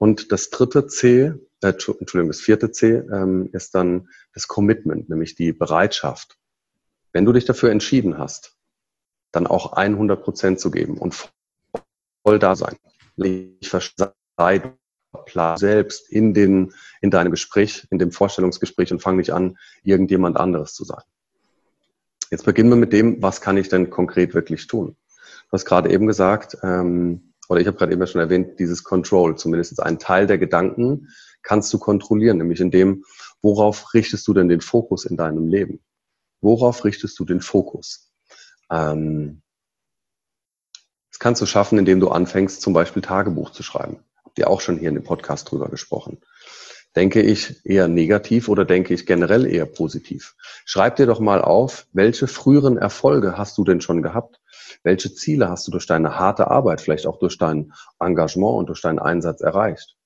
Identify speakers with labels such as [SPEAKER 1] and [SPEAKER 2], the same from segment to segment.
[SPEAKER 1] Und das dritte C, äh, Entschuldigung, das vierte C ähm, ist dann das Commitment, nämlich die Bereitschaft. Wenn du dich dafür entschieden hast, dann auch 100 Prozent zu geben und voll da sein. Ich sei selbst in, den, in deinem Gespräch, in dem Vorstellungsgespräch und fang nicht an, irgendjemand anderes zu sein. Jetzt beginnen wir mit dem, was kann ich denn konkret wirklich tun? Du hast gerade eben gesagt, ähm, oder ich habe gerade eben schon erwähnt, dieses Control, zumindest einen Teil der Gedanken kannst du kontrollieren, nämlich in dem, worauf richtest du denn den Fokus in deinem Leben? Worauf richtest du den Fokus? Ähm, das kannst du schaffen, indem du anfängst, zum Beispiel Tagebuch zu schreiben. Habt ihr auch schon hier in dem Podcast drüber gesprochen. Denke ich eher negativ oder denke ich generell eher positiv? Schreib dir doch mal auf, welche früheren Erfolge hast du denn schon gehabt? Welche Ziele hast du durch deine harte Arbeit, vielleicht auch durch dein Engagement und durch deinen Einsatz erreicht?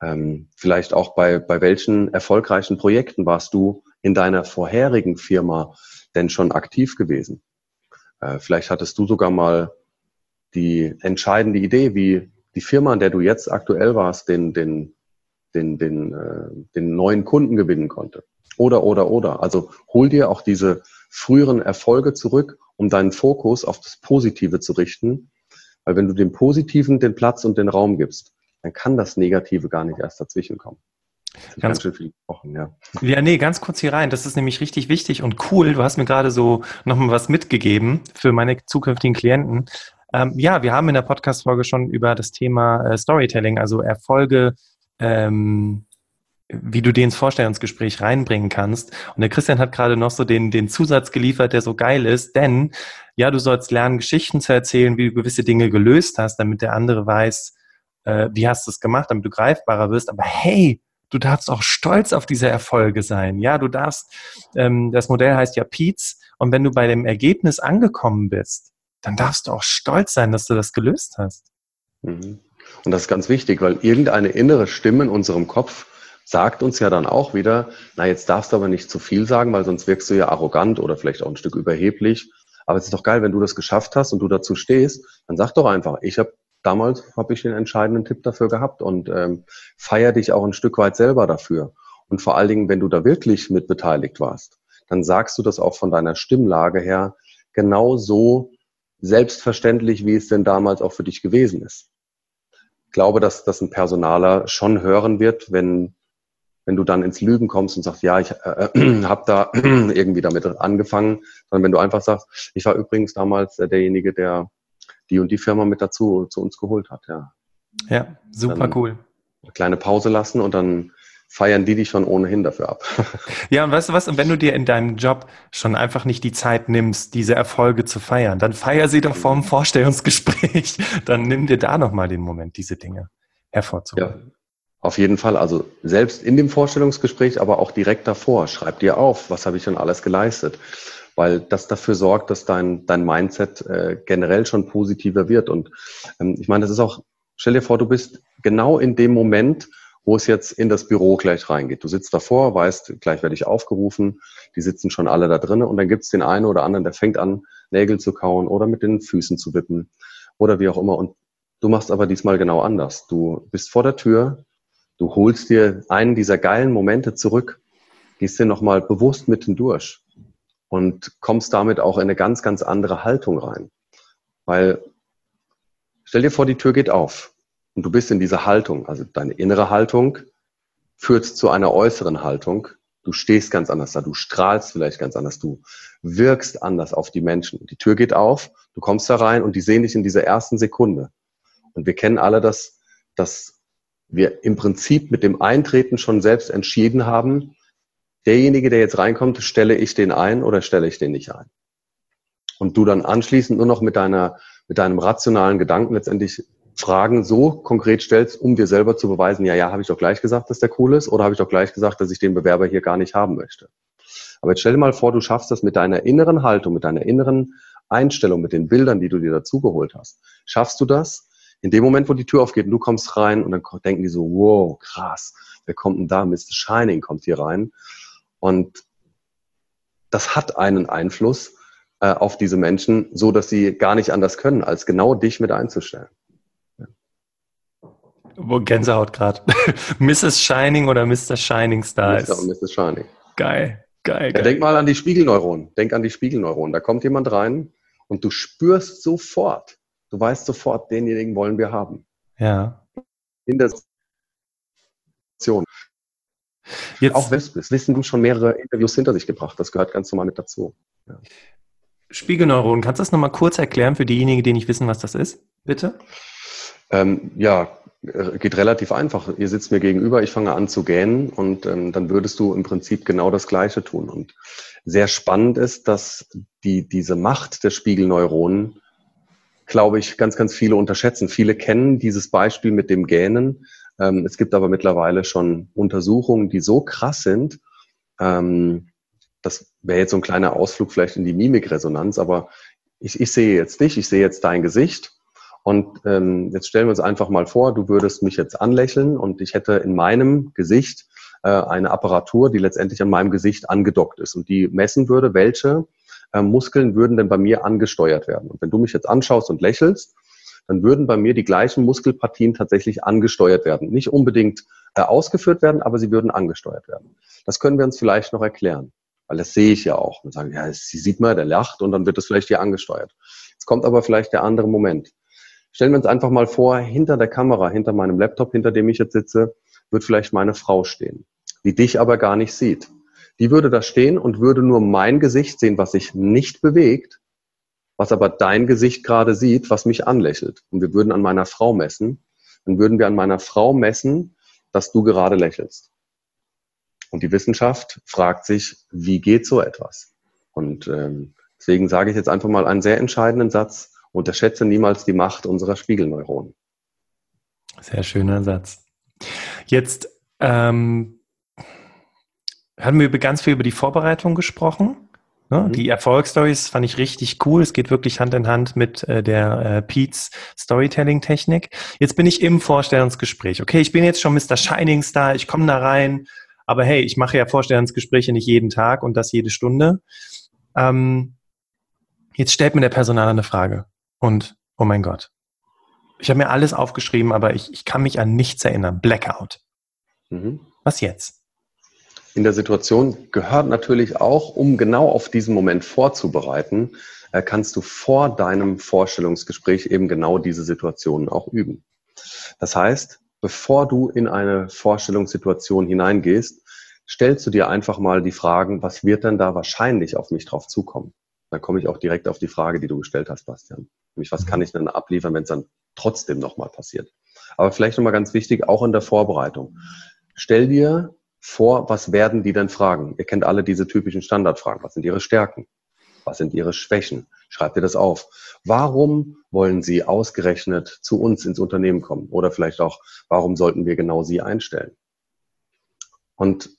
[SPEAKER 1] Ähm, vielleicht auch bei, bei welchen erfolgreichen Projekten warst du in deiner vorherigen Firma denn schon aktiv gewesen? Äh, vielleicht hattest du sogar mal die entscheidende Idee, wie die Firma, in der du jetzt aktuell warst, den, den den, den, äh, den neuen Kunden gewinnen konnte. Oder, oder, oder. Also hol dir auch diese früheren Erfolge zurück, um deinen Fokus auf das Positive zu richten. Weil wenn du dem Positiven den Platz und den Raum gibst, dann kann das Negative gar nicht erst dazwischen kommen.
[SPEAKER 2] Ganz, ganz viel gesprochen, ja. Ja, nee, ganz kurz hier rein. Das ist nämlich richtig wichtig und cool. Du hast mir gerade so nochmal was mitgegeben für meine zukünftigen Klienten. Ähm, ja, wir haben in der Podcast-Folge schon über das Thema äh, Storytelling, also Erfolge ähm, wie du den ins Vorstellungsgespräch reinbringen kannst. Und der Christian hat gerade noch so den, den Zusatz geliefert, der so geil ist, denn ja, du sollst lernen, Geschichten zu erzählen, wie du gewisse Dinge gelöst hast, damit der andere weiß, äh, wie hast du es gemacht, damit du greifbarer wirst. Aber hey, du darfst auch stolz auf diese Erfolge sein. Ja, du darfst, ähm, das Modell heißt ja Peets, und wenn du bei dem Ergebnis angekommen bist, dann darfst du auch stolz sein, dass du das gelöst hast.
[SPEAKER 1] Mhm. Und das ist ganz wichtig, weil irgendeine innere Stimme in unserem Kopf sagt uns ja dann auch wieder, na jetzt darfst du aber nicht zu viel sagen, weil sonst wirkst du ja arrogant oder vielleicht auch ein Stück überheblich. Aber es ist doch geil, wenn du das geschafft hast und du dazu stehst, dann sag doch einfach, ich habe damals habe ich den entscheidenden Tipp dafür gehabt und ähm, feier dich auch ein Stück weit selber dafür. Und vor allen Dingen, wenn du da wirklich mit beteiligt warst, dann sagst du das auch von deiner Stimmlage her genau so selbstverständlich, wie es denn damals auch für dich gewesen ist glaube, dass das ein Personaler schon hören wird, wenn, wenn du dann ins Lügen kommst und sagst, ja, ich äh, äh habe da irgendwie damit angefangen, sondern wenn du einfach sagst, ich war übrigens damals äh, derjenige, der die und die Firma mit dazu zu uns geholt hat. Ja,
[SPEAKER 2] ja super dann cool.
[SPEAKER 1] Eine kleine Pause lassen und dann feiern die dich schon ohnehin dafür ab.
[SPEAKER 2] Ja, und weißt du was? Und wenn du dir in deinem Job schon einfach nicht die Zeit nimmst, diese Erfolge zu feiern, dann feier sie doch vorm Vorstellungsgespräch. Dann nimm dir da nochmal den Moment, diese Dinge hervorzuholen. Ja,
[SPEAKER 1] auf jeden Fall. Also selbst in dem Vorstellungsgespräch, aber auch direkt davor. Schreib dir auf, was habe ich schon alles geleistet. Weil das dafür sorgt, dass dein, dein Mindset äh, generell schon positiver wird. Und ähm, ich meine, das ist auch, stell dir vor, du bist genau in dem Moment, wo es jetzt in das Büro gleich reingeht. Du sitzt davor, weißt, gleich werde ich aufgerufen, die sitzen schon alle da drinnen und dann gibt es den einen oder anderen, der fängt an, Nägel zu kauen oder mit den Füßen zu wippen oder wie auch immer. Und du machst aber diesmal genau anders. Du bist vor der Tür, du holst dir einen dieser geilen Momente zurück, gehst dir nochmal bewusst mitten durch und kommst damit auch in eine ganz, ganz andere Haltung rein. Weil stell dir vor, die Tür geht auf und du bist in dieser Haltung, also deine innere Haltung führt zu einer äußeren Haltung. Du stehst ganz anders da, du strahlst vielleicht ganz anders, du wirkst anders auf die Menschen. Die Tür geht auf, du kommst da rein und die sehen dich in dieser ersten Sekunde. Und wir kennen alle das, dass wir im Prinzip mit dem Eintreten schon selbst entschieden haben, derjenige, der jetzt reinkommt, stelle ich den ein oder stelle ich den nicht ein. Und du dann anschließend nur noch mit deiner, mit deinem rationalen Gedanken letztendlich Fragen so konkret stellst, um dir selber zu beweisen, ja, ja, habe ich doch gleich gesagt, dass der cool ist, oder habe ich doch gleich gesagt, dass ich den Bewerber hier gar nicht haben möchte. Aber jetzt stell dir mal vor, du schaffst das mit deiner inneren Haltung, mit deiner inneren Einstellung, mit den Bildern, die du dir dazugeholt hast. Schaffst du das? In dem Moment, wo die Tür aufgeht und du kommst rein und dann denken die so, wow, krass, wer kommt denn da? Mr. Shining kommt hier rein. Und das hat einen Einfluss äh, auf diese Menschen, so dass sie gar nicht anders können, als genau dich mit einzustellen.
[SPEAKER 2] Wo Gänsehaut gerade. Mrs. Shining oder Mr. Shining Stars.
[SPEAKER 1] Mr. und Mrs. Shining.
[SPEAKER 2] Geil, geil,
[SPEAKER 1] geil. denk mal an die Spiegelneuronen. Denk an die Spiegelneuronen. Da kommt jemand rein und du spürst sofort, du weißt sofort, denjenigen wollen wir haben.
[SPEAKER 2] Ja.
[SPEAKER 1] In der Situation. Jetzt, auch wenn es wissen du schon mehrere Interviews hinter sich gebracht. Das gehört ganz normal mit dazu. Ja.
[SPEAKER 2] Spiegelneuronen, kannst du das nochmal kurz erklären für diejenigen, die nicht wissen, was das ist? Bitte?
[SPEAKER 1] Ähm, ja, äh, geht relativ einfach. Ihr sitzt mir gegenüber, ich fange an zu gähnen und ähm, dann würdest du im Prinzip genau das Gleiche tun. Und sehr spannend ist, dass die, diese Macht der Spiegelneuronen, glaube ich, ganz, ganz viele unterschätzen. Viele kennen dieses Beispiel mit dem Gähnen. Ähm, es gibt aber mittlerweile schon Untersuchungen, die so krass sind, ähm, das wäre jetzt so ein kleiner Ausflug vielleicht in die Mimikresonanz, aber ich, ich sehe jetzt dich, ich sehe jetzt dein Gesicht und ähm, jetzt stellen wir uns einfach mal vor, du würdest mich jetzt anlächeln und ich hätte in meinem Gesicht äh, eine Apparatur, die letztendlich an meinem Gesicht angedockt ist und die messen würde, welche äh, Muskeln würden denn bei mir angesteuert werden. Und wenn du mich jetzt anschaust und lächelst, dann würden bei mir die gleichen Muskelpartien tatsächlich angesteuert werden. Nicht unbedingt äh, ausgeführt werden, aber sie würden angesteuert werden. Das können wir uns vielleicht noch erklären. Weil das sehe ich ja auch. Und sagen, ja, sie sieht mal, der lacht und dann wird das vielleicht hier angesteuert. Jetzt kommt aber vielleicht der andere Moment. Stellen wir uns einfach mal vor, hinter der Kamera, hinter meinem Laptop, hinter dem ich jetzt sitze, wird vielleicht meine Frau stehen, die dich aber gar nicht sieht. Die würde da stehen und würde nur mein Gesicht sehen, was sich nicht bewegt, was aber dein Gesicht gerade sieht, was mich anlächelt. Und wir würden an meiner Frau messen. Dann würden wir an meiner Frau messen, dass du gerade lächelst. Und die Wissenschaft fragt sich, wie geht so etwas? Und ähm, deswegen sage ich jetzt einfach mal einen sehr entscheidenden Satz, unterschätze niemals die Macht unserer Spiegelneuronen.
[SPEAKER 2] Sehr schöner Satz. Jetzt ähm, haben wir ganz viel über die Vorbereitung gesprochen. Ne? Mhm. Die Erfolgsstories fand ich richtig cool. Es geht wirklich Hand in Hand mit äh, der äh, Pete's Storytelling-Technik. Jetzt bin ich im Vorstellungsgespräch. Okay, ich bin jetzt schon Mr. Shining Star. Ich komme da rein aber hey, ich mache ja Vorstellungsgespräche nicht jeden Tag und das jede Stunde. Ähm, jetzt stellt mir der Personaler eine Frage. Und, oh mein Gott. Ich habe mir alles aufgeschrieben, aber ich, ich kann mich an nichts erinnern. Blackout. Mhm. Was jetzt?
[SPEAKER 1] In der Situation gehört natürlich auch, um genau auf diesen Moment vorzubereiten, äh, kannst du vor deinem Vorstellungsgespräch eben genau diese Situationen auch üben. Das heißt, bevor du in eine Vorstellungssituation hineingehst, stellst du dir einfach mal die Fragen, was wird denn da wahrscheinlich auf mich drauf zukommen? Dann komme ich auch direkt auf die Frage, die du gestellt hast, Bastian. Nämlich, was kann ich denn abliefern, wenn es dann trotzdem nochmal passiert? Aber vielleicht nochmal ganz wichtig, auch in der Vorbereitung. Stell dir vor, was werden die denn fragen? Ihr kennt alle diese typischen Standardfragen. Was sind ihre Stärken? Was sind ihre Schwächen? Schreibt ihr das auf. Warum wollen Sie ausgerechnet zu uns ins Unternehmen kommen? Oder vielleicht auch, warum sollten wir genau Sie einstellen? Und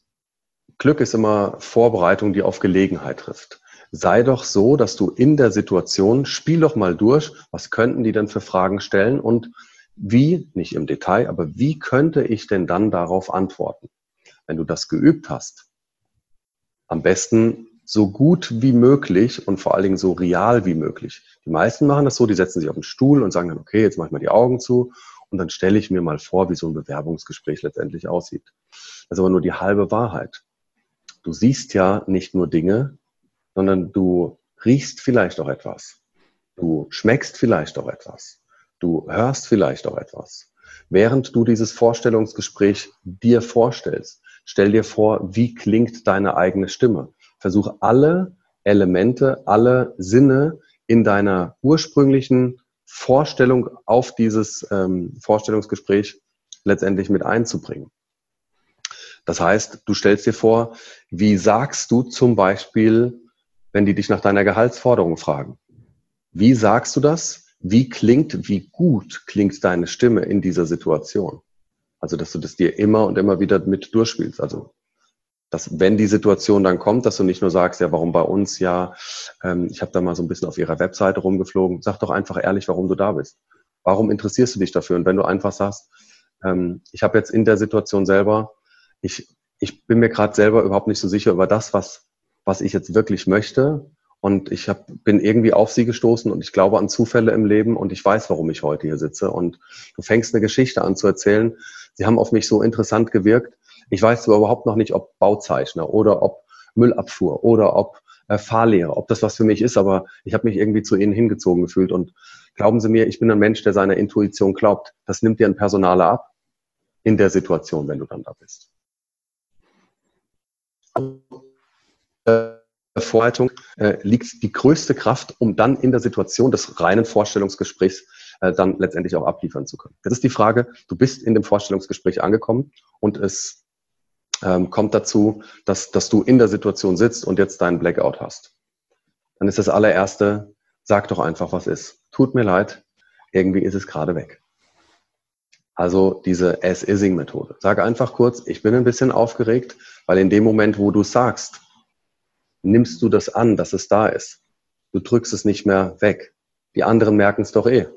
[SPEAKER 1] Glück ist immer Vorbereitung, die auf Gelegenheit trifft. Sei doch so, dass du in der Situation, spiel doch mal durch, was könnten die denn für Fragen stellen und wie, nicht im Detail, aber wie könnte ich denn dann darauf antworten? Wenn du das geübt hast, am besten so gut wie möglich und vor allen Dingen so real wie möglich. Die meisten machen das so, die setzen sich auf den Stuhl und sagen dann, okay, jetzt mache ich mal die Augen zu und dann stelle ich mir mal vor, wie so ein Bewerbungsgespräch letztendlich aussieht. Das ist aber nur die halbe Wahrheit. Du siehst ja nicht nur Dinge, sondern du riechst vielleicht auch etwas. Du schmeckst vielleicht auch etwas. Du hörst vielleicht auch etwas. Während du dieses Vorstellungsgespräch dir vorstellst, stell dir vor, wie klingt deine eigene Stimme versuche alle Elemente, alle Sinne in deiner ursprünglichen Vorstellung auf dieses ähm, Vorstellungsgespräch letztendlich mit einzubringen. Das heißt, du stellst dir vor, wie sagst du zum Beispiel, wenn die dich nach deiner Gehaltsforderung fragen? Wie sagst du das? Wie klingt, wie gut klingt deine Stimme in dieser Situation? Also, dass du das dir immer und immer wieder mit durchspielst. Also, dass wenn die Situation dann kommt, dass du nicht nur sagst, ja, warum bei uns ja, ähm, ich habe da mal so ein bisschen auf ihrer Webseite rumgeflogen, sag doch einfach ehrlich, warum du da bist. Warum interessierst du dich dafür? Und wenn du einfach sagst, ähm, ich habe jetzt in der Situation selber, ich, ich bin mir gerade selber überhaupt nicht so sicher über das, was, was ich jetzt wirklich möchte. Und ich hab, bin irgendwie auf sie gestoßen und ich glaube an Zufälle im Leben und ich weiß, warum ich heute hier sitze. Und du fängst eine Geschichte an zu erzählen. Sie haben auf mich so interessant gewirkt. Ich weiß zwar überhaupt noch nicht, ob Bauzeichner oder ob Müllabfuhr oder ob äh, Fahrlehrer, ob das was für mich ist, aber ich habe mich irgendwie zu ihnen hingezogen gefühlt. Und glauben Sie mir, ich bin ein Mensch, der seiner Intuition glaubt. Das nimmt dir ein Personaler ab in der Situation, wenn du dann da bist. Äh, Vorhaltung äh, liegt die größte Kraft, um dann in der Situation des reinen Vorstellungsgesprächs äh, dann letztendlich auch abliefern zu können. Das ist die Frage, du bist in dem Vorstellungsgespräch angekommen und es ähm, kommt dazu, dass, dass du in der Situation sitzt und jetzt deinen Blackout hast. Dann ist das allererste, sag doch einfach, was ist. Tut mir leid, irgendwie ist es gerade weg. Also diese As-Ising-Methode. Sag einfach kurz, ich bin ein bisschen aufgeregt, weil in dem Moment, wo du sagst, nimmst du das an, dass es da ist. Du drückst es nicht mehr weg. Die anderen merken es doch eh.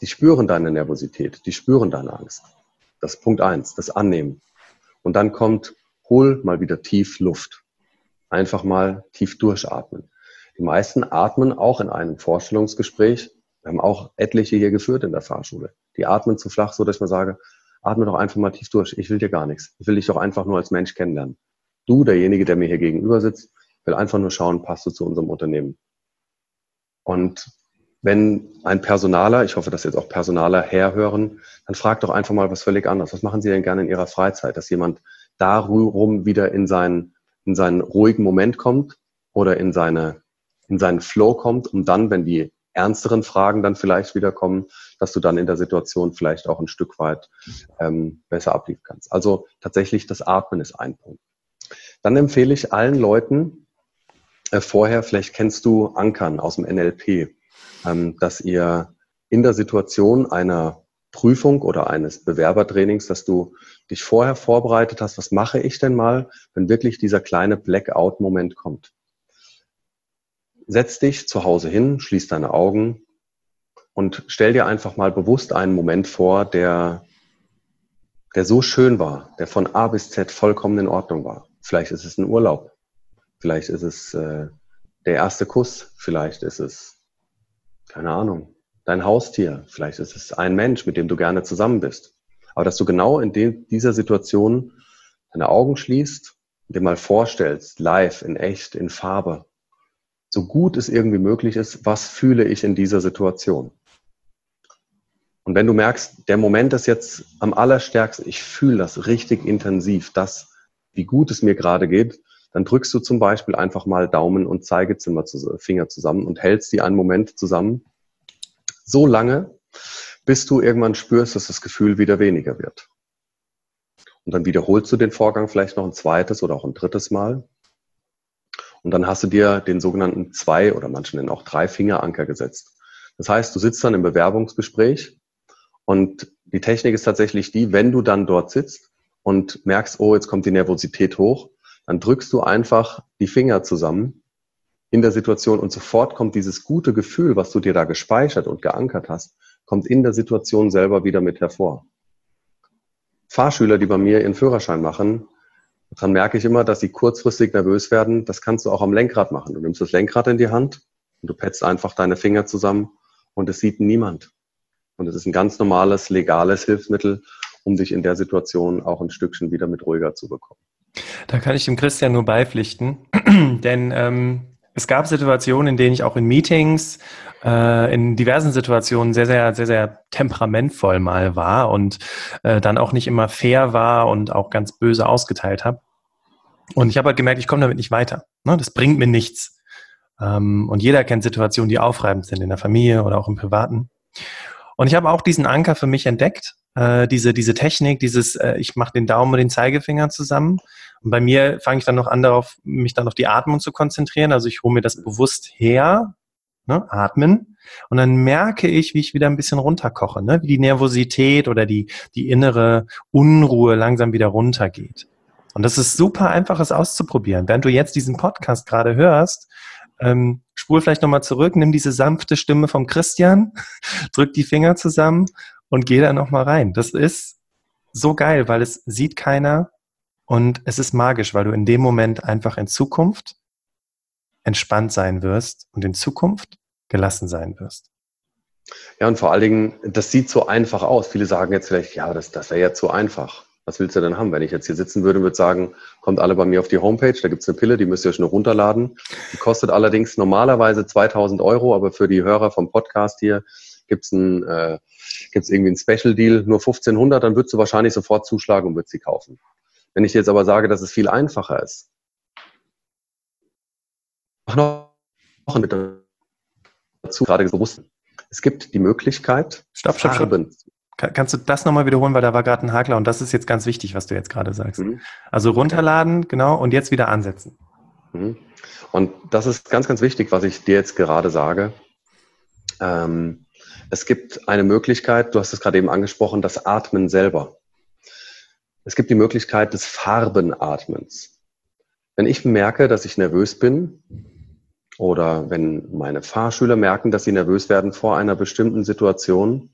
[SPEAKER 1] Die spüren deine Nervosität, die spüren deine Angst. Das ist Punkt eins, das Annehmen. Und dann kommt, hol mal wieder tief Luft. Einfach mal tief durchatmen. Die meisten atmen auch in einem Vorstellungsgespräch. Wir haben auch etliche hier geführt in der Fahrschule. Die atmen zu flach, so dass ich mal sage, atme doch einfach mal tief durch. Ich will dir gar nichts. Ich will dich doch einfach nur als Mensch kennenlernen. Du, derjenige, der mir hier gegenüber sitzt, will einfach nur schauen, passt du zu unserem Unternehmen. Und wenn ein Personaler, ich hoffe, dass jetzt auch Personaler herhören, dann fragt doch einfach mal was völlig anderes. Was machen Sie denn gerne in Ihrer Freizeit? Dass jemand darum wieder in seinen, in seinen ruhigen Moment kommt oder in seine, in seinen Flow kommt, um dann, wenn die ernsteren Fragen dann vielleicht wieder kommen, dass du dann in der Situation vielleicht auch ein Stück weit ähm, besser abliefern kannst. Also tatsächlich das Atmen ist ein Punkt. Dann empfehle ich allen Leuten, vorher, vielleicht kennst du Ankern aus dem NLP, ähm, dass ihr in der Situation einer Prüfung oder eines Bewerbertrainings, dass du dich vorher vorbereitet hast, was mache ich denn mal, wenn wirklich dieser kleine Blackout-Moment kommt. Setz dich zu Hause hin, schließ deine Augen und stell dir einfach mal bewusst einen Moment vor, der, der so schön war, der von A bis Z vollkommen in Ordnung war. Vielleicht ist es ein Urlaub. Vielleicht ist es äh, der erste Kuss, vielleicht ist es, keine Ahnung, dein Haustier, vielleicht ist es ein Mensch, mit dem du gerne zusammen bist. Aber dass du genau in de dieser Situation deine Augen schließt dir mal vorstellst, live, in echt, in Farbe, so gut es irgendwie möglich ist, was fühle ich in dieser Situation? Und wenn du merkst, der Moment ist jetzt am allerstärksten, ich fühle das richtig intensiv, das, wie gut es mir gerade geht, dann drückst du zum Beispiel einfach mal Daumen und Zeigefinger zusammen und hältst die einen Moment zusammen. So lange, bis du irgendwann spürst, dass das Gefühl wieder weniger wird. Und dann wiederholst du den Vorgang vielleicht noch ein zweites oder auch ein drittes Mal. Und dann hast du dir den sogenannten zwei oder manche nennen auch drei Fingeranker gesetzt. Das heißt, du sitzt dann im Bewerbungsgespräch und die Technik ist tatsächlich die, wenn du dann dort sitzt und merkst, oh, jetzt kommt die Nervosität hoch, dann drückst du einfach die Finger zusammen in der Situation und sofort kommt dieses gute Gefühl, was du dir da gespeichert und geankert hast, kommt in der Situation selber wieder mit hervor. Fahrschüler, die bei mir ihren Führerschein machen, dann merke ich immer, dass sie kurzfristig nervös werden. Das kannst du auch am Lenkrad machen. Du nimmst das Lenkrad in die Hand und du petzt einfach deine Finger zusammen und es sieht niemand. Und es ist ein ganz normales, legales Hilfsmittel, um dich in der Situation auch ein Stückchen wieder mit ruhiger zu bekommen.
[SPEAKER 2] Da kann ich dem Christian nur beipflichten, denn ähm, es gab Situationen, in denen ich auch in Meetings, äh, in diversen Situationen sehr, sehr, sehr, sehr temperamentvoll mal war und äh, dann auch nicht immer fair war und auch ganz böse ausgeteilt habe. Und ich habe halt gemerkt, ich komme damit nicht weiter. Ne? Das bringt mir nichts. Ähm, und jeder kennt Situationen, die aufreibend sind in der Familie oder auch im Privaten. Und ich habe auch diesen Anker für mich entdeckt, äh, diese, diese Technik, dieses, äh, ich mache den Daumen und den Zeigefinger zusammen. Und bei mir fange ich dann noch an darauf, mich dann auf die Atmung zu konzentrieren. Also ich hole mir das bewusst her, ne, atmen. Und dann merke ich, wie ich wieder ein bisschen runterkoche, ne? wie die Nervosität oder die, die innere Unruhe langsam wieder runtergeht. Und das ist super einfach, es auszuprobieren. Während du jetzt diesen Podcast gerade hörst, ähm, spul vielleicht nochmal zurück, nimm diese sanfte Stimme vom Christian, drück die Finger zusammen und geh da nochmal rein. Das ist so geil, weil es sieht keiner und es ist magisch, weil du in dem Moment einfach in Zukunft entspannt sein wirst und in Zukunft gelassen sein wirst.
[SPEAKER 1] Ja, und vor allen Dingen, das sieht so einfach aus. Viele sagen jetzt vielleicht, ja, das, das wäre ja zu einfach. Was willst du denn haben? Wenn ich jetzt hier sitzen würde und würde sagen, kommt alle bei mir auf die Homepage, da gibt es eine Pille, die müsst ihr euch nur runterladen. Die kostet allerdings normalerweise 2000 Euro, aber für die Hörer vom Podcast hier gibt es äh, gibt's irgendwie einen Special Deal, nur 1500, dann würdest du wahrscheinlich sofort zuschlagen und würdest sie kaufen. Wenn ich jetzt aber sage, dass es viel einfacher ist, mach noch mit dazu, gerade bewusst. Es gibt die Möglichkeit,
[SPEAKER 2] stopp, stopp, Farben. Stopp. Kannst du das nochmal wiederholen, weil da war gerade ein Hakler und das ist jetzt ganz wichtig, was du jetzt gerade sagst. Mhm. Also runterladen, genau, und jetzt wieder ansetzen.
[SPEAKER 1] Mhm. Und das ist ganz, ganz wichtig, was ich dir jetzt gerade sage. Ähm, es gibt eine Möglichkeit, du hast es gerade eben angesprochen, das Atmen selber. Es gibt die Möglichkeit des Farbenatmens. Wenn ich merke, dass ich nervös bin oder wenn meine Fahrschüler merken, dass sie nervös werden vor einer bestimmten Situation,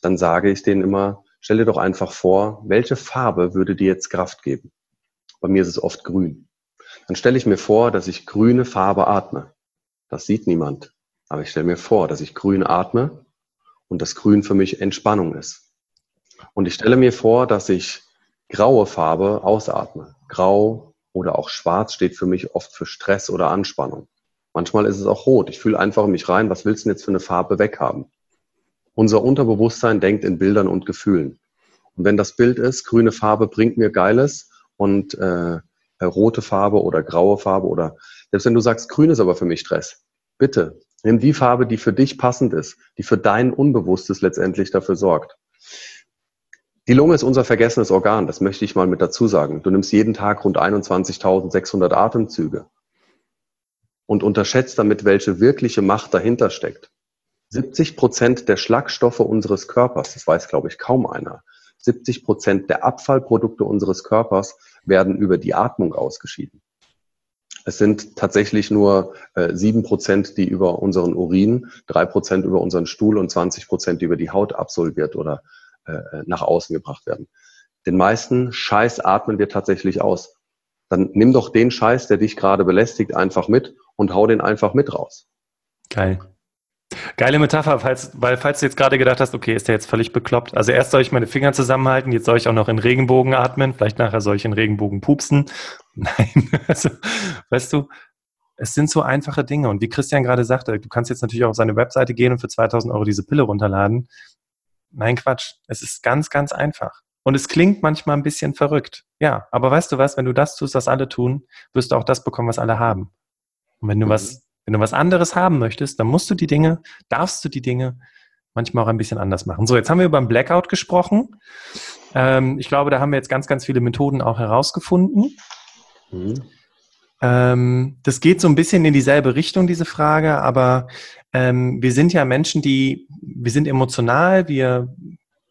[SPEAKER 1] dann sage ich denen immer, stell dir doch einfach vor, welche Farbe würde dir jetzt Kraft geben? Bei mir ist es oft grün. Dann stelle ich mir vor, dass ich grüne Farbe atme. Das sieht niemand. Aber ich stelle mir vor, dass ich grün atme und das Grün für mich Entspannung ist. Und ich stelle mir vor, dass ich graue Farbe ausatme. Grau oder auch schwarz steht für mich oft für Stress oder Anspannung. Manchmal ist es auch rot. Ich fühle einfach in mich rein, was willst du denn jetzt für eine Farbe weghaben? Unser Unterbewusstsein denkt in Bildern und Gefühlen. Und wenn das Bild ist, grüne Farbe bringt mir Geiles und äh, rote Farbe oder graue Farbe oder selbst wenn du sagst, grün ist aber für mich Stress, bitte Nimm die Farbe, die für dich passend ist, die für dein Unbewusstes letztendlich dafür sorgt. Die Lunge ist unser vergessenes Organ, das möchte ich mal mit dazu sagen. Du nimmst jeden Tag rund 21.600 Atemzüge und unterschätzt damit, welche wirkliche Macht dahinter steckt. 70 Prozent der Schlagstoffe unseres Körpers, das weiß, glaube ich, kaum einer, 70 Prozent der Abfallprodukte unseres Körpers werden über die Atmung ausgeschieden. Es sind tatsächlich nur äh, sieben Prozent, die über unseren Urin, drei Prozent über unseren Stuhl und 20 Prozent, die über die Haut absolviert oder äh, äh, nach außen gebracht werden. Den meisten Scheiß atmen wir tatsächlich aus. Dann nimm doch den Scheiß, der dich gerade belästigt, einfach mit und hau den einfach mit raus.
[SPEAKER 2] Geil. Geile Metapher, falls, weil falls du jetzt gerade gedacht hast, okay, ist der jetzt völlig bekloppt. Also erst soll ich meine Finger zusammenhalten, jetzt soll ich auch noch in Regenbogen atmen, vielleicht nachher soll ich in Regenbogen pupsen. Nein, also, weißt du, es sind so einfache Dinge. Und wie Christian gerade sagte, du kannst jetzt natürlich auch auf seine Webseite gehen und für 2000 Euro diese Pille runterladen. Nein, Quatsch. Es ist ganz, ganz einfach. Und es klingt manchmal ein bisschen verrückt. Ja, aber weißt du was, wenn du das tust, was alle tun, wirst du auch das bekommen, was alle haben. Und wenn du mhm. was wenn du was anderes haben möchtest, dann musst du die Dinge, darfst du die Dinge manchmal auch ein bisschen anders machen. So, jetzt haben wir über den Blackout gesprochen. Ähm, ich glaube, da haben wir jetzt ganz, ganz viele Methoden auch herausgefunden. Mhm. Ähm, das geht so ein bisschen in dieselbe Richtung, diese Frage, aber ähm, wir sind ja Menschen, die, wir sind emotional, wir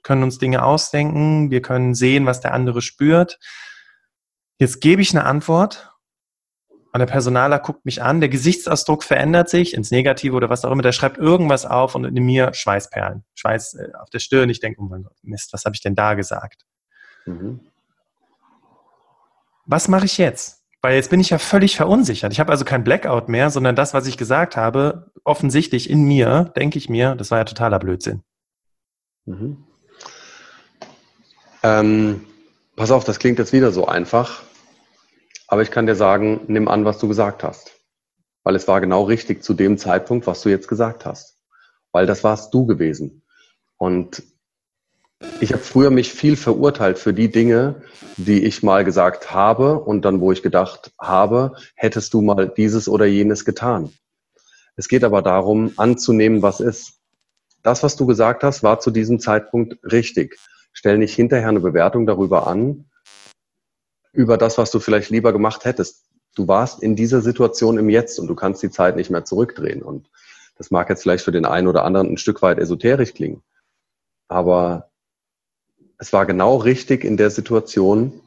[SPEAKER 2] können uns Dinge ausdenken, wir können sehen, was der andere spürt. Jetzt gebe ich eine Antwort und der Personaler guckt mich an, der Gesichtsausdruck verändert sich ins Negative oder was auch immer, der schreibt irgendwas auf und in mir Schweißperlen, Schweiß äh, auf der Stirn. Ich denke, oh mein Gott, Mist, was habe ich denn da gesagt? Mhm. Was mache ich jetzt? Weil jetzt bin ich ja völlig verunsichert. Ich habe also kein Blackout mehr, sondern das, was ich gesagt habe, offensichtlich in mir, denke ich mir, das war ja totaler Blödsinn. Mhm.
[SPEAKER 1] Ähm, pass auf, das klingt jetzt wieder so einfach. Aber ich kann dir sagen, nimm an, was du gesagt hast. Weil es war genau richtig zu dem Zeitpunkt, was du jetzt gesagt hast. Weil das warst du gewesen. Und ich habe früher mich viel verurteilt für die Dinge, die ich mal gesagt habe und dann, wo ich gedacht habe, hättest du mal dieses oder jenes getan. Es geht aber darum, anzunehmen, was ist. Das, was du gesagt hast, war zu diesem Zeitpunkt richtig. Stell nicht hinterher eine Bewertung darüber an, über das, was du vielleicht lieber gemacht hättest. Du warst in dieser Situation im Jetzt und du kannst die Zeit nicht mehr zurückdrehen. Und das mag jetzt vielleicht für den einen oder anderen ein Stück weit esoterisch klingen. Aber es war genau richtig in der Situation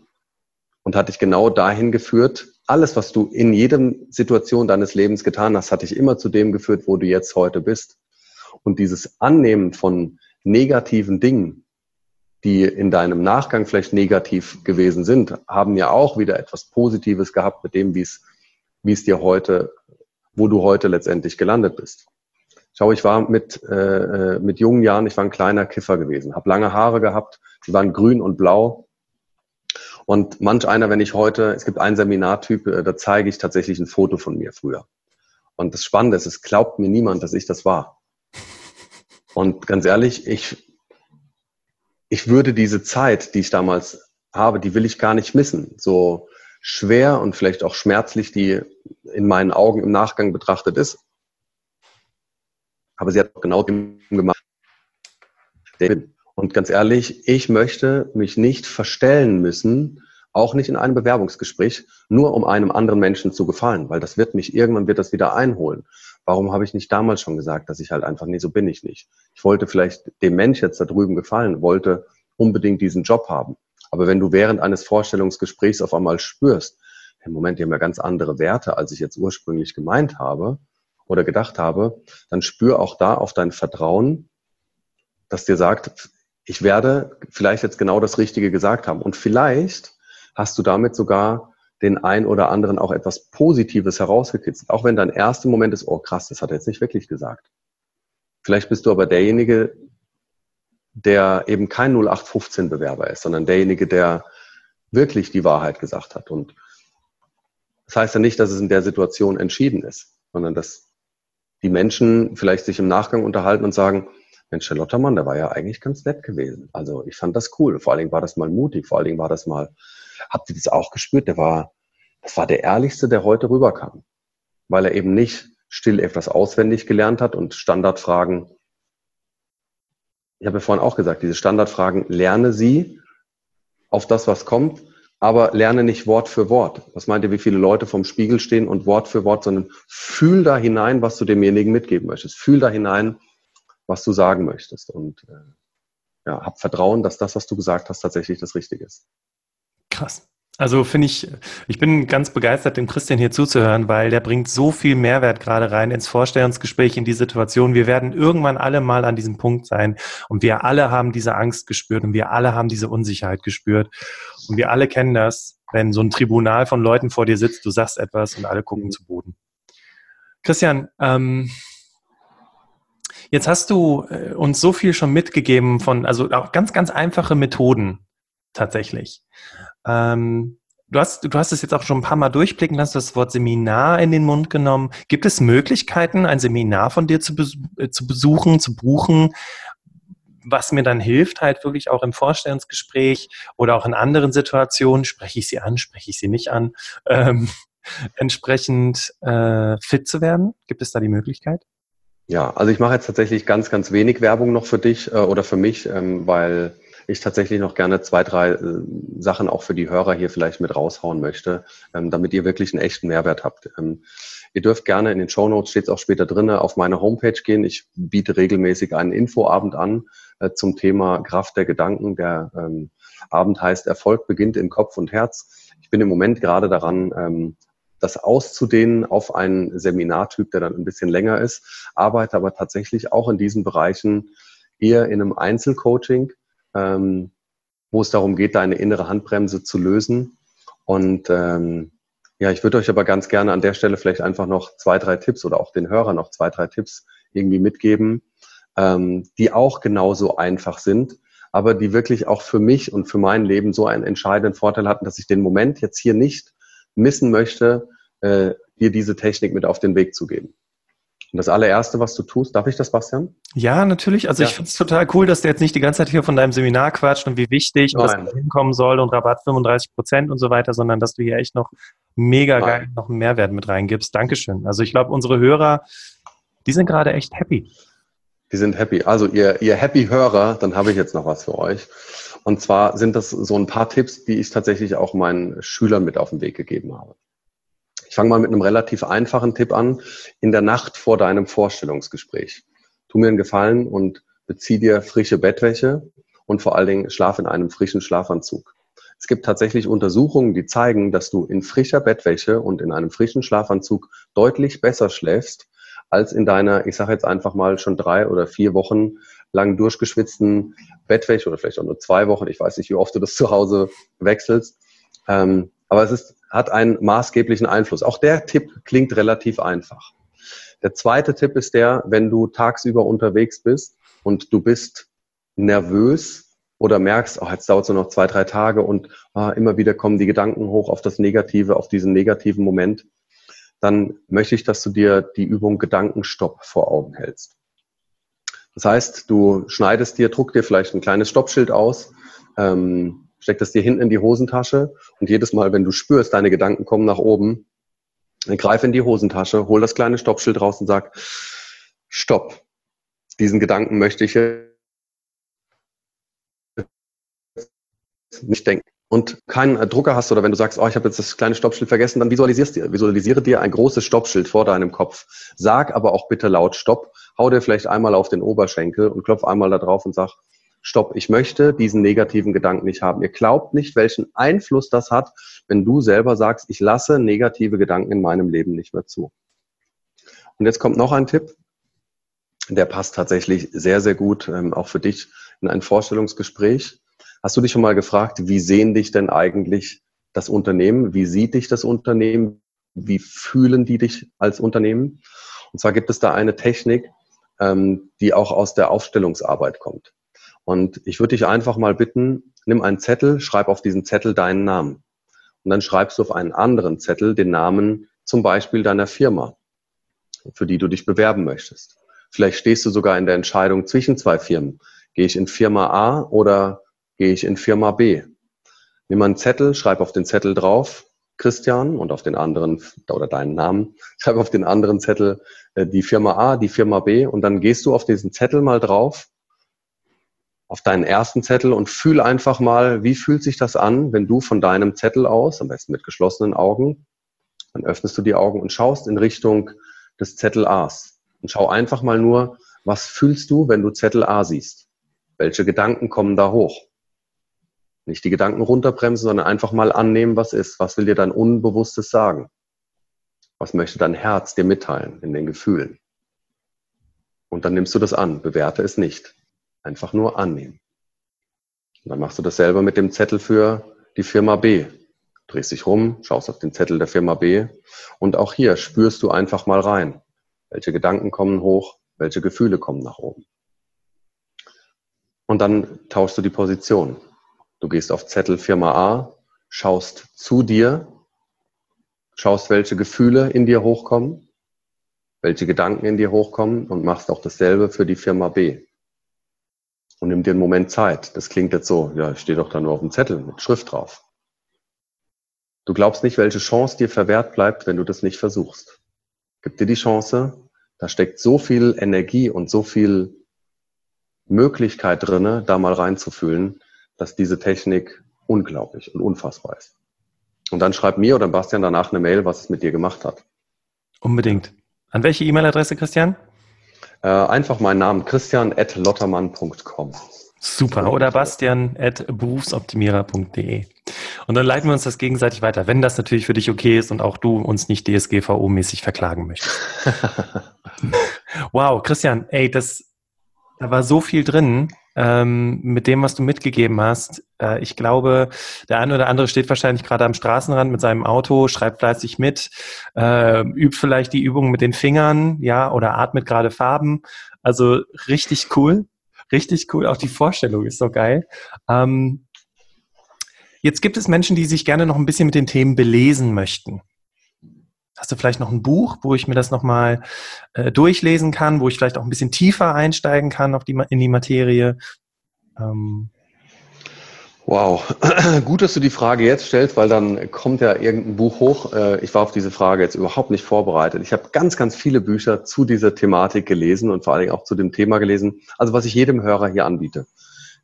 [SPEAKER 1] und hat dich genau dahin geführt. Alles, was du in jedem Situation deines Lebens getan hast, hat dich immer zu dem geführt, wo du jetzt heute bist. Und dieses Annehmen von negativen Dingen, die in deinem Nachgang vielleicht negativ gewesen sind, haben ja auch wieder etwas Positives gehabt mit dem, wie es, dir heute wo du heute letztendlich gelandet bist. Schau, ich war mit, äh, äh mit jungen Jahren, ich war ein kleiner Kiffer gewesen, habe lange Haare gehabt, die waren grün und blau. Und manch einer, wenn ich heute, es gibt einen Seminartyp, äh, da zeige ich tatsächlich ein Foto von mir früher. Und das Spannende ist, es glaubt mir niemand, dass ich das war. Und ganz ehrlich, ich, ich würde diese Zeit, die ich damals habe, die will ich gar nicht missen. So schwer und vielleicht auch schmerzlich die in meinen Augen im Nachgang betrachtet ist. Aber sie hat genau dem gemacht. Und ganz ehrlich, ich möchte mich nicht verstellen müssen, auch nicht in einem Bewerbungsgespräch, nur um einem anderen Menschen zu gefallen, weil das wird mich, irgendwann wird das wieder einholen. Warum habe ich nicht damals schon gesagt, dass ich halt einfach, nee, so bin ich nicht. Ich wollte vielleicht dem Mensch jetzt da drüben gefallen, wollte unbedingt diesen Job haben. Aber wenn du während eines Vorstellungsgesprächs auf einmal spürst, im Moment, die haben ja ganz andere Werte, als ich jetzt ursprünglich gemeint habe oder gedacht habe, dann spür auch da auf dein Vertrauen, das dir sagt, ich werde vielleicht jetzt genau das Richtige gesagt haben. Und vielleicht hast du damit sogar den ein oder anderen auch etwas Positives herausgekitzelt. Auch wenn dein erster Moment ist, oh krass, das hat er jetzt nicht wirklich gesagt. Vielleicht bist du aber derjenige, der eben kein 0815-Bewerber ist, sondern derjenige, der wirklich die Wahrheit gesagt hat. Und das heißt ja nicht, dass es in der Situation entschieden ist, sondern dass die Menschen vielleicht sich im Nachgang unterhalten und sagen, Mensch, der Lottermann, der war ja eigentlich ganz nett gewesen. Also ich fand das cool. Vor allen Dingen war das mal mutig. Vor allen Dingen war das mal, habt ihr das auch gespürt? Der war, das war der ehrlichste, der heute rüberkam. Weil er eben nicht still etwas auswendig gelernt hat und Standardfragen. Ich habe ja vorhin auch gesagt, diese Standardfragen, lerne sie auf das, was kommt, aber lerne nicht Wort für Wort. Was meint ihr, wie viele Leute vom Spiegel stehen und Wort für Wort, sondern fühl da hinein, was du demjenigen mitgeben möchtest. Fühl da hinein, was du sagen möchtest. Und äh, ja, hab Vertrauen, dass das, was du gesagt hast, tatsächlich das Richtige ist.
[SPEAKER 2] Krass. Also finde ich, ich bin ganz begeistert, dem Christian hier zuzuhören, weil der bringt so viel Mehrwert gerade rein ins Vorstellungsgespräch, in die Situation. Wir werden irgendwann alle mal an diesem Punkt sein und wir alle haben diese Angst gespürt und wir alle haben diese Unsicherheit gespürt und wir alle kennen das, wenn so ein Tribunal von Leuten vor dir sitzt, du sagst etwas und alle gucken zu Boden. Christian, ähm, Jetzt hast du äh, uns so viel schon mitgegeben von, also auch ganz, ganz einfache Methoden tatsächlich. Ähm, du hast, du hast es jetzt auch schon ein paar Mal durchblicken lassen, das Wort Seminar in den Mund genommen. Gibt es Möglichkeiten, ein Seminar von dir zu, äh, zu besuchen, zu buchen, was mir dann hilft, halt wirklich auch im Vorstellungsgespräch oder auch in anderen Situationen, spreche ich sie an, spreche ich sie nicht an, ähm, entsprechend äh, fit zu werden? Gibt es da die Möglichkeit?
[SPEAKER 1] Ja, also ich mache jetzt tatsächlich ganz, ganz wenig Werbung noch für dich äh, oder für mich, ähm, weil ich tatsächlich noch gerne zwei, drei äh, Sachen auch für die Hörer hier vielleicht mit raushauen möchte, ähm, damit ihr wirklich einen echten Mehrwert habt. Ähm, ihr dürft gerne in den Show Notes, steht es auch später drin, auf meine Homepage gehen. Ich biete regelmäßig einen Infoabend an äh, zum Thema Kraft der Gedanken. Der ähm, Abend heißt Erfolg beginnt in Kopf und Herz. Ich bin im Moment gerade daran, ähm, das auszudehnen auf einen Seminartyp, der dann ein bisschen länger ist, arbeite aber tatsächlich auch in diesen Bereichen eher in einem Einzelcoaching, ähm, wo es darum geht, deine innere Handbremse zu lösen. Und ähm, ja, ich würde euch aber ganz gerne an der Stelle vielleicht einfach noch zwei, drei Tipps oder auch den Hörern noch zwei, drei Tipps irgendwie mitgeben, ähm, die auch genauso einfach sind, aber die wirklich auch für mich und für mein Leben so einen entscheidenden Vorteil hatten, dass ich den Moment jetzt hier nicht missen möchte, äh, dir diese Technik mit auf den Weg zu geben. Und das allererste, was du tust, darf ich das, Bastian?
[SPEAKER 2] Ja, natürlich. Also ja. ich finde es total cool, dass der jetzt nicht die ganze Zeit hier von deinem Seminar quatscht und wie wichtig und dass er hinkommen soll und Rabatt 35 Prozent und so weiter, sondern dass du hier echt noch mega Nein. geil noch einen Mehrwert mit reingibst. Dankeschön. Also ich glaube, unsere Hörer, die sind gerade echt happy.
[SPEAKER 1] Die sind happy. Also ihr, ihr Happy-Hörer, dann habe ich jetzt noch was für euch. Und zwar sind das so ein paar Tipps, die ich tatsächlich auch meinen Schülern mit auf den Weg gegeben habe. Ich fange mal mit einem relativ einfachen Tipp an. In der Nacht vor deinem Vorstellungsgespräch. Tu mir einen Gefallen und bezieh dir frische Bettwäsche und vor allen Dingen schlaf in einem frischen Schlafanzug. Es gibt tatsächlich Untersuchungen, die zeigen, dass du in frischer Bettwäsche und in einem frischen Schlafanzug deutlich besser schläfst als in deiner, ich sage jetzt einfach mal, schon drei oder vier Wochen lang durchgeschwitzten Bettwäsche oder vielleicht auch nur zwei Wochen. Ich weiß nicht, wie oft du das zu Hause wechselst. Ähm, aber es ist hat einen maßgeblichen Einfluss. Auch der Tipp klingt relativ einfach. Der zweite Tipp ist der, wenn du tagsüber unterwegs bist und du bist nervös oder merkst, oh, jetzt dauert es nur noch zwei, drei Tage und ah, immer wieder kommen die Gedanken hoch auf das Negative, auf diesen negativen Moment, dann möchte ich, dass du dir die Übung Gedankenstopp vor Augen hältst. Das heißt, du schneidest dir, druck dir vielleicht ein kleines Stoppschild aus, ähm, steck das dir hinten in die Hosentasche und jedes Mal, wenn du spürst, deine Gedanken kommen nach oben, dann greif in die Hosentasche, hol das kleine Stoppschild raus und sag, Stopp. Diesen Gedanken möchte ich nicht denken und keinen Drucker hast oder wenn du sagst, oh, ich habe jetzt das kleine Stoppschild vergessen, dann visualisierst dir, visualisiere dir ein großes Stoppschild vor deinem Kopf. Sag aber auch bitte laut Stopp. Hau dir vielleicht einmal auf den Oberschenkel und klopf einmal da drauf und sag, Stopp, ich möchte diesen negativen Gedanken nicht haben. Ihr glaubt nicht, welchen Einfluss das hat, wenn du selber sagst, ich lasse negative Gedanken in meinem Leben nicht mehr zu. Und jetzt kommt noch ein Tipp, der passt tatsächlich sehr, sehr gut, ähm, auch für dich in ein Vorstellungsgespräch. Hast du dich schon mal gefragt, wie sehen dich denn eigentlich das Unternehmen? Wie sieht dich das Unternehmen? Wie fühlen die dich als Unternehmen? Und zwar gibt es da eine Technik, ähm, die auch aus der Aufstellungsarbeit kommt. Und ich würde dich einfach mal bitten, nimm einen Zettel, schreib auf diesen Zettel deinen Namen. Und dann schreibst du auf einen anderen Zettel den Namen zum Beispiel deiner Firma, für die du dich bewerben möchtest. Vielleicht stehst du sogar in der Entscheidung zwischen zwei Firmen. Gehe ich in Firma A oder gehe ich in Firma B. Nimm einen Zettel, schreib auf den Zettel drauf, Christian, und auf den anderen, oder deinen Namen, schreib auf den anderen Zettel äh, die Firma A, die Firma B, und dann gehst du auf diesen Zettel mal drauf, auf deinen ersten Zettel und fühl einfach mal, wie fühlt sich das an, wenn du von deinem Zettel aus, am besten mit geschlossenen Augen, dann öffnest du die Augen und schaust in Richtung des Zettel A's. Und schau einfach mal nur, was fühlst du, wenn du Zettel A siehst? Welche Gedanken kommen da hoch? Nicht die Gedanken runterbremsen, sondern einfach mal annehmen, was ist. Was will dir dein Unbewusstes sagen? Was möchte dein Herz dir mitteilen in den Gefühlen? Und dann nimmst du das an, bewerte es nicht. Einfach nur annehmen. Und dann machst du dasselbe mit dem Zettel für die Firma B. Drehst dich rum, schaust auf den Zettel der Firma B und auch hier spürst du einfach mal rein. Welche Gedanken kommen hoch, welche Gefühle kommen nach oben. Und dann tauschst du die Position. Du gehst auf Zettel Firma A, schaust zu dir, schaust, welche Gefühle in dir hochkommen, welche Gedanken in dir hochkommen und machst auch dasselbe für die Firma B. Und nimm dir einen Moment Zeit. Das klingt jetzt so, ja, ich stehe doch da nur auf dem Zettel mit Schrift drauf. Du glaubst nicht, welche Chance dir verwehrt bleibt, wenn du das nicht versuchst. Gib dir die Chance, da steckt so viel Energie und so viel Möglichkeit drinne, da mal reinzufühlen dass diese Technik unglaublich und unfassbar ist. Und dann schreib mir oder Bastian danach eine Mail, was es mit dir gemacht hat.
[SPEAKER 2] Unbedingt. An welche E-Mail-Adresse, Christian?
[SPEAKER 1] Äh, einfach meinen Namen, christian.lottermann.com.
[SPEAKER 2] Super. Oder bastian.berufsoptimierer.de. Und dann leiten wir uns das gegenseitig weiter, wenn das natürlich für dich okay ist und auch du uns nicht DSGVO-mäßig verklagen möchtest. wow, Christian, ey, das, da war so viel drin ähm, mit dem, was du mitgegeben hast. Äh, ich glaube, der eine oder andere steht wahrscheinlich gerade am Straßenrand mit seinem Auto, schreibt fleißig mit, äh, übt vielleicht die Übung mit den Fingern, ja, oder atmet gerade Farben. Also richtig cool, richtig cool. Auch die Vorstellung ist so geil. Ähm, jetzt gibt es Menschen, die sich gerne noch ein bisschen mit den Themen belesen möchten. Hast du vielleicht noch ein Buch, wo ich mir das nochmal äh, durchlesen kann, wo ich vielleicht auch ein bisschen tiefer einsteigen kann auf die, in die Materie? Ähm.
[SPEAKER 1] Wow, gut, dass du die Frage jetzt stellst, weil dann kommt ja irgendein Buch hoch. Äh, ich war auf diese Frage jetzt überhaupt nicht vorbereitet. Ich habe ganz, ganz viele Bücher zu dieser Thematik gelesen und vor allen Dingen auch zu dem Thema gelesen. Also was ich jedem Hörer hier anbiete.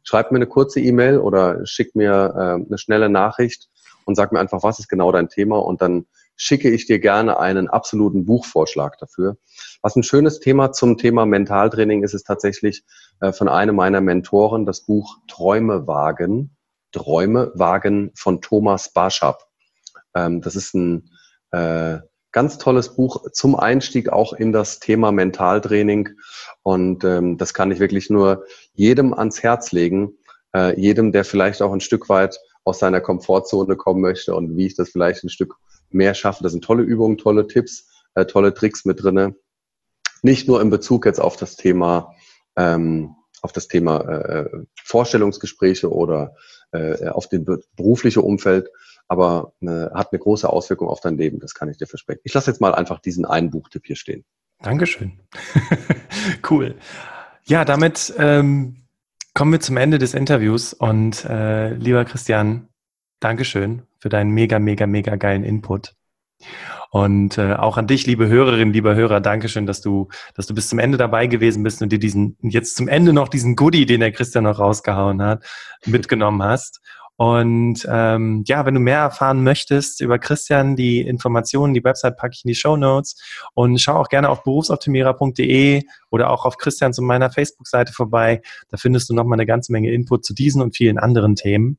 [SPEAKER 1] Schreib mir eine kurze E-Mail oder schick mir äh, eine schnelle Nachricht und sag mir einfach, was ist genau dein Thema und dann schicke ich dir gerne einen absoluten Buchvorschlag dafür. Was ein schönes Thema zum Thema Mentaltraining ist, ist tatsächlich äh, von einem meiner Mentoren das Buch Träume wagen. Träume wagen von Thomas Barschap. Ähm, das ist ein äh, ganz tolles Buch zum Einstieg auch in das Thema Mentaltraining. Und ähm, das kann ich wirklich nur jedem ans Herz legen. Äh, jedem, der vielleicht auch ein Stück weit aus seiner Komfortzone kommen möchte und wie ich das vielleicht ein Stück mehr schaffen. Da sind tolle Übungen, tolle Tipps, äh, tolle Tricks mit drinne. Nicht nur in Bezug jetzt auf das Thema, ähm, auf das Thema äh, Vorstellungsgespräche oder äh, auf das berufliche Umfeld, aber äh, hat eine große Auswirkung auf dein Leben, das kann ich dir versprechen. Ich lasse jetzt mal einfach diesen einen Buchtipp hier stehen.
[SPEAKER 2] Dankeschön. cool. Ja, damit ähm, kommen wir zum Ende des Interviews und äh, lieber Christian, Dankeschön für deinen mega, mega, mega geilen Input. Und äh, auch an dich, liebe Hörerinnen, lieber Hörer, Dankeschön, dass du, dass du bis zum Ende dabei gewesen bist und dir diesen, jetzt zum Ende noch diesen Goodie, den der Christian noch rausgehauen hat, mitgenommen hast. Und ähm, ja, wenn du mehr erfahren möchtest über Christian, die Informationen, die Website packe ich in die Show Notes und schau auch gerne auf berufsoptimierer.de oder auch auf Christians und meiner Facebook-Seite vorbei. Da findest du nochmal eine ganze Menge Input zu diesen und vielen anderen Themen.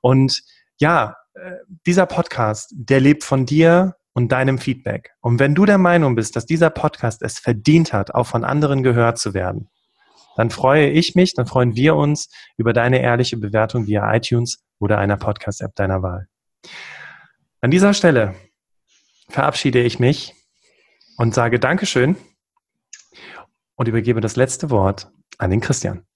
[SPEAKER 2] Und ja, äh, dieser Podcast, der lebt von dir und deinem Feedback. Und wenn du der Meinung bist, dass dieser Podcast es verdient hat, auch von anderen gehört zu werden, dann freue ich mich, dann freuen wir uns über deine ehrliche Bewertung via iTunes oder einer Podcast-App deiner Wahl. An dieser Stelle verabschiede ich mich und sage Dankeschön und übergebe das letzte Wort an den Christian.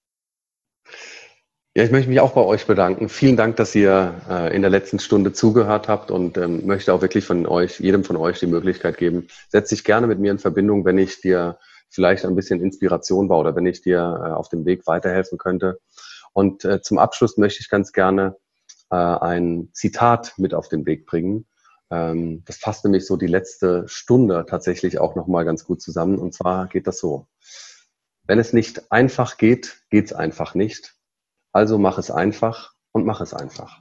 [SPEAKER 1] Ja, ich möchte mich auch bei euch bedanken. Vielen Dank, dass ihr äh, in der letzten Stunde zugehört habt und ähm, möchte auch wirklich von euch, jedem von euch die Möglichkeit geben, setz dich gerne mit mir in Verbindung, wenn ich dir vielleicht ein bisschen Inspiration war oder wenn ich dir äh, auf dem Weg weiterhelfen könnte. Und äh, zum Abschluss möchte ich ganz gerne äh, ein Zitat mit auf den Weg bringen. Ähm, das fasst nämlich so die letzte Stunde tatsächlich auch nochmal ganz gut zusammen. Und zwar geht das so. Wenn es nicht einfach geht, geht es einfach nicht. Also mach es einfach und mach es einfach.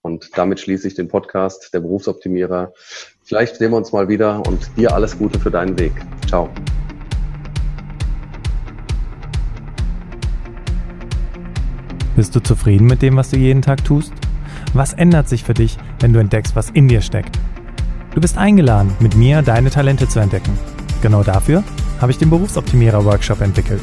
[SPEAKER 1] Und damit schließe ich den Podcast der Berufsoptimierer. Vielleicht sehen wir uns mal wieder und dir alles Gute für deinen Weg. Ciao.
[SPEAKER 2] Bist du zufrieden mit dem, was du jeden Tag tust? Was ändert sich für dich, wenn du entdeckst, was in dir steckt? Du bist eingeladen, mit mir deine Talente zu entdecken. Genau dafür habe ich den Berufsoptimierer Workshop entwickelt.